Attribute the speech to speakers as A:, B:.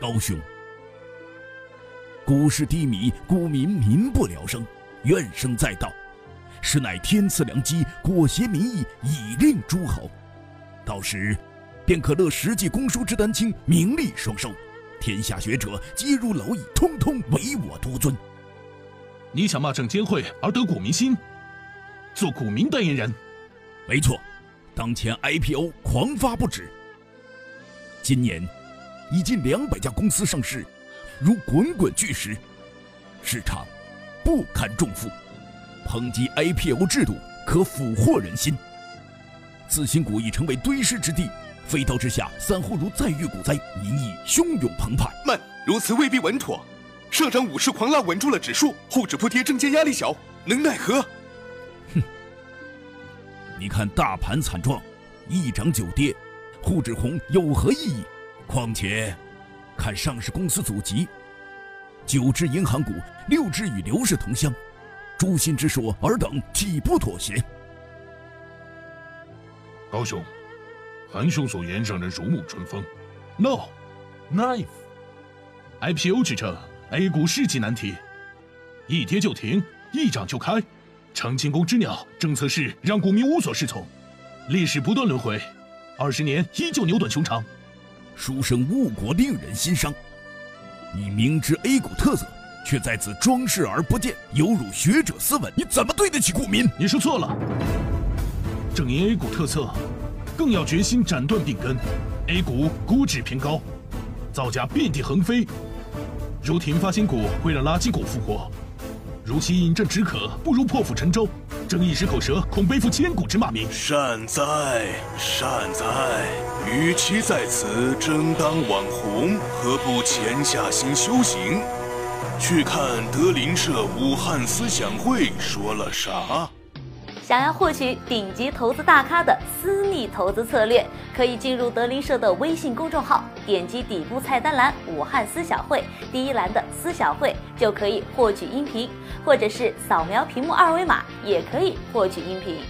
A: 高兄，股市低迷，股民民不聊生，怨声载道，实乃天赐良机，裹挟民意，以令诸侯。到时，便可乐实际公书之丹青，名利双收，天下学者皆如蝼蚁，通通唯我独尊。
B: 你想骂证监会而得股民心，做股民代言人？
A: 没错，当前 IPO 狂发不止，今年。已近两百家公司上市，如滚滚巨石，市场不堪重负。抨击 IPO 制度可俘获人心。次新股已成为堆尸之地，飞刀之下，散户如再遇股灾，民意汹涌澎湃。
C: 慢，如此未必稳妥。上涨五市狂浪稳住了指数，沪指不跌，证监压力小，能奈何？
A: 哼！你看大盘惨状，一涨九跌，沪指红有何意义？况且，看上市公司祖籍，九只银行股，六只与刘氏同乡，诛心之说，尔等岂不妥协？
B: 高兄，韩兄所言让人如沐春风。No，knife，IPO 之争，A 股世纪难题，一跌就停，一涨就开，长进宫之鸟，政策是让股民无所适从，历史不断轮回，二十年依旧扭短熊长。
A: 书生误国，令人心伤。你明知 A 股特色，却在此装视而不见，有辱学者斯文。你怎么对得起股民？
B: 你说错了。正因 A 股特色，更要决心斩断病根。A 股估值偏高，造假遍地横飞，如停发新股会让垃圾股复活。如其饮鸩止渴，不如破釜沉舟。争一时口舌，恐背负千古之骂名。
C: 善哉，善哉！与其在此争当网红，何不潜下心修行？去看德林社武汉思想会说了啥？
D: 想要获取顶级投资大咖的私密投资策略，可以进入德林社的微信公众号，点击底部菜单栏“武汉思小会”第一栏的“思小会”，就可以获取音频，或者是扫描屏幕二维码也可以获取音频。